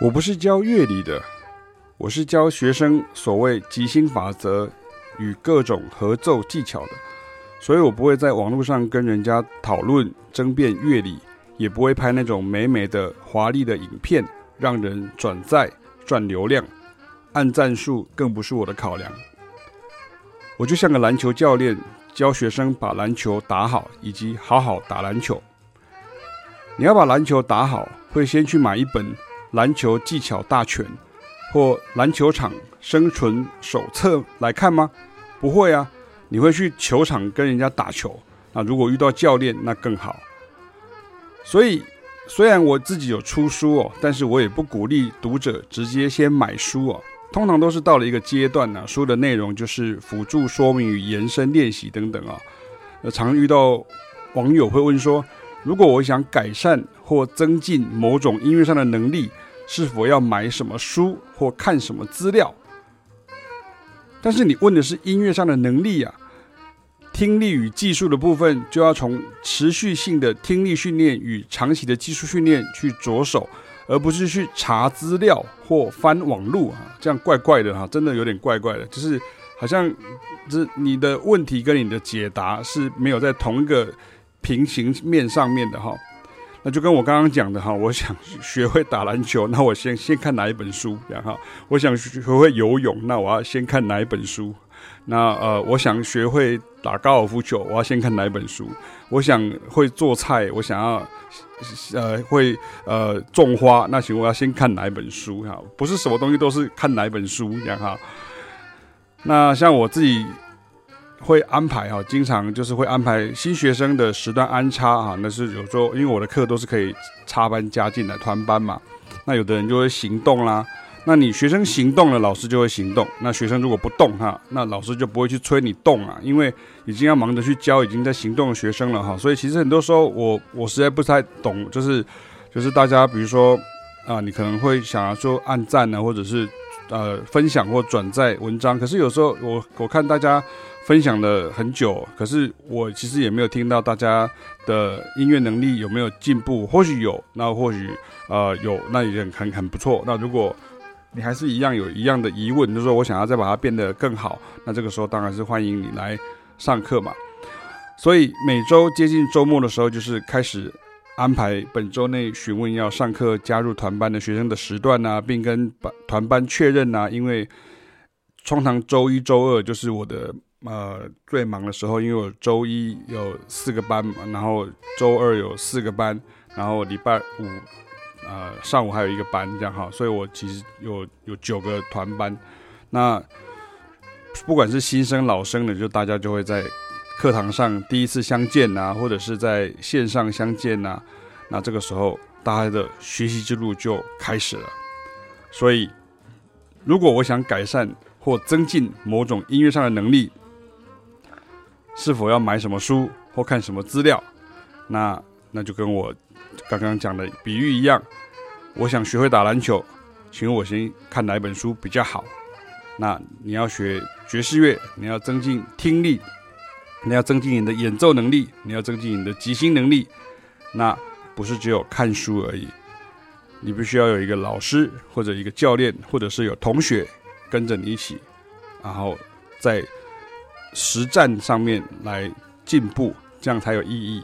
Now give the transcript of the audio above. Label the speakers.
Speaker 1: 我不是教乐理的，我是教学生所谓即兴法则与各种合奏技巧的，所以我不会在网络上跟人家讨论争辩乐理，也不会拍那种美美的华丽的影片让人转载赚流量，按赞数更不是我的考量。我就像个篮球教练，教学生把篮球打好，以及好好打篮球。你要把篮球打好，会先去买一本。篮球技巧大全或篮球场生存手册来看吗？不会啊，你会去球场跟人家打球。那如果遇到教练，那更好。所以，虽然我自己有出书哦，但是我也不鼓励读者直接先买书哦。通常都是到了一个阶段呢，书的内容就是辅助说明与延伸练习等等啊。呃，常遇到网友会问说，如果我想改善或增进某种音乐上的能力，是否要买什么书或看什么资料？但是你问的是音乐上的能力啊，听力与技术的部分就要从持续性的听力训练与长期的技术训练去着手，而不是去查资料或翻网路啊，这样怪怪的哈，真的有点怪怪的，就是好像这你的问题跟你的解答是没有在同一个。平行面上面的哈，那就跟我刚刚讲的哈，我想学会打篮球，那我先先看哪一本书？然后我想学会游泳，那我要先看哪一本书？那呃，我想学会打高尔夫球，我要先看哪一本书？我想会做菜，我想要呃会呃种花，那行我要先看哪一本书？哈，不是什么东西都是看哪一本书这样哈。那像我自己。会安排哈，经常就是会安排新学生的时段安插哈，那是有时候因为我的课都是可以插班加进来团班嘛，那有的人就会行动啦，那你学生行动了，老师就会行动，那学生如果不动哈，那老师就不会去催你动啊，因为已经要忙着去教已经在行动的学生了哈，所以其实很多时候我我实在不太懂，就是就是大家比如说啊，你可能会想要说按赞呢，或者是呃分享或转载文章，可是有时候我我看大家。分享了很久，可是我其实也没有听到大家的音乐能力有没有进步。或许有，那或许呃有，那也很很很不错。那如果你还是一样有一样的疑问，就是说我想要再把它变得更好，那这个时候当然是欢迎你来上课嘛。所以每周接近周末的时候，就是开始安排本周内询问要上课加入团班的学生的时段啊，并跟班团班确认啊，因为通常周一、周二就是我的。呃，最忙的时候，因为我周一有四个班嘛，然后周二有四个班，然后礼拜五，呃，上午还有一个班，这样哈，所以我其实有有九个团班。那不管是新生老生的，就大家就会在课堂上第一次相见呐，或者是在线上相见呐，那这个时候大家的学习之路就开始了。所以，如果我想改善或增进某种音乐上的能力，是否要买什么书或看什么资料？那那就跟我刚刚讲的比喻一样。我想学会打篮球，请我先看哪一本书比较好？那你要学爵士乐，你要增进听力，你要增进你的演奏能力，你要增进你的即兴能力。那不是只有看书而已，你必须要有一个老师或者一个教练，或者是有同学跟着你一起，然后在。实战上面来进步，这样才有意义。